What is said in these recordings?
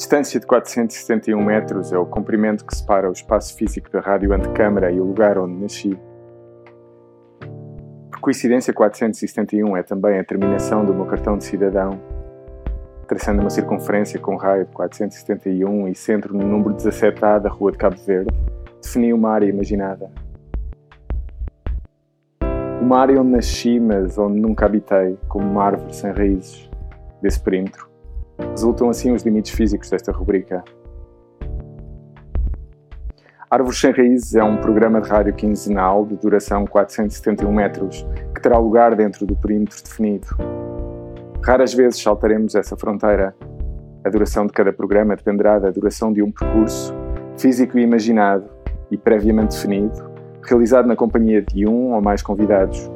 distância de 471 metros é o comprimento que separa o espaço físico da rádio antecâmara e o lugar onde nasci. Por coincidência, 471 é também a terminação do meu cartão de cidadão, traçando uma circunferência com raio de 471 e centro no número 17A da Rua de Cabo Verde, defini uma área imaginada. Uma área onde nasci, mas onde nunca habitei, como uma árvore sem raízes, desse perímetro. Resultam assim os limites físicos desta rubrica. Árvores Sem Raízes é um programa de rádio quinzenal de duração 471 metros, que terá lugar dentro do perímetro definido. Raras vezes saltaremos essa fronteira. A duração de cada programa dependerá da duração de um percurso, físico e imaginado e previamente definido, realizado na companhia de um ou mais convidados.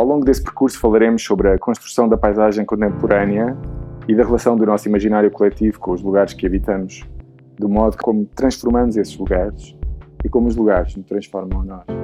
Ao longo desse percurso falaremos sobre a construção da paisagem contemporânea e da relação do nosso imaginário coletivo com os lugares que habitamos, do modo como transformamos esses lugares e como os lugares nos transformam a nós.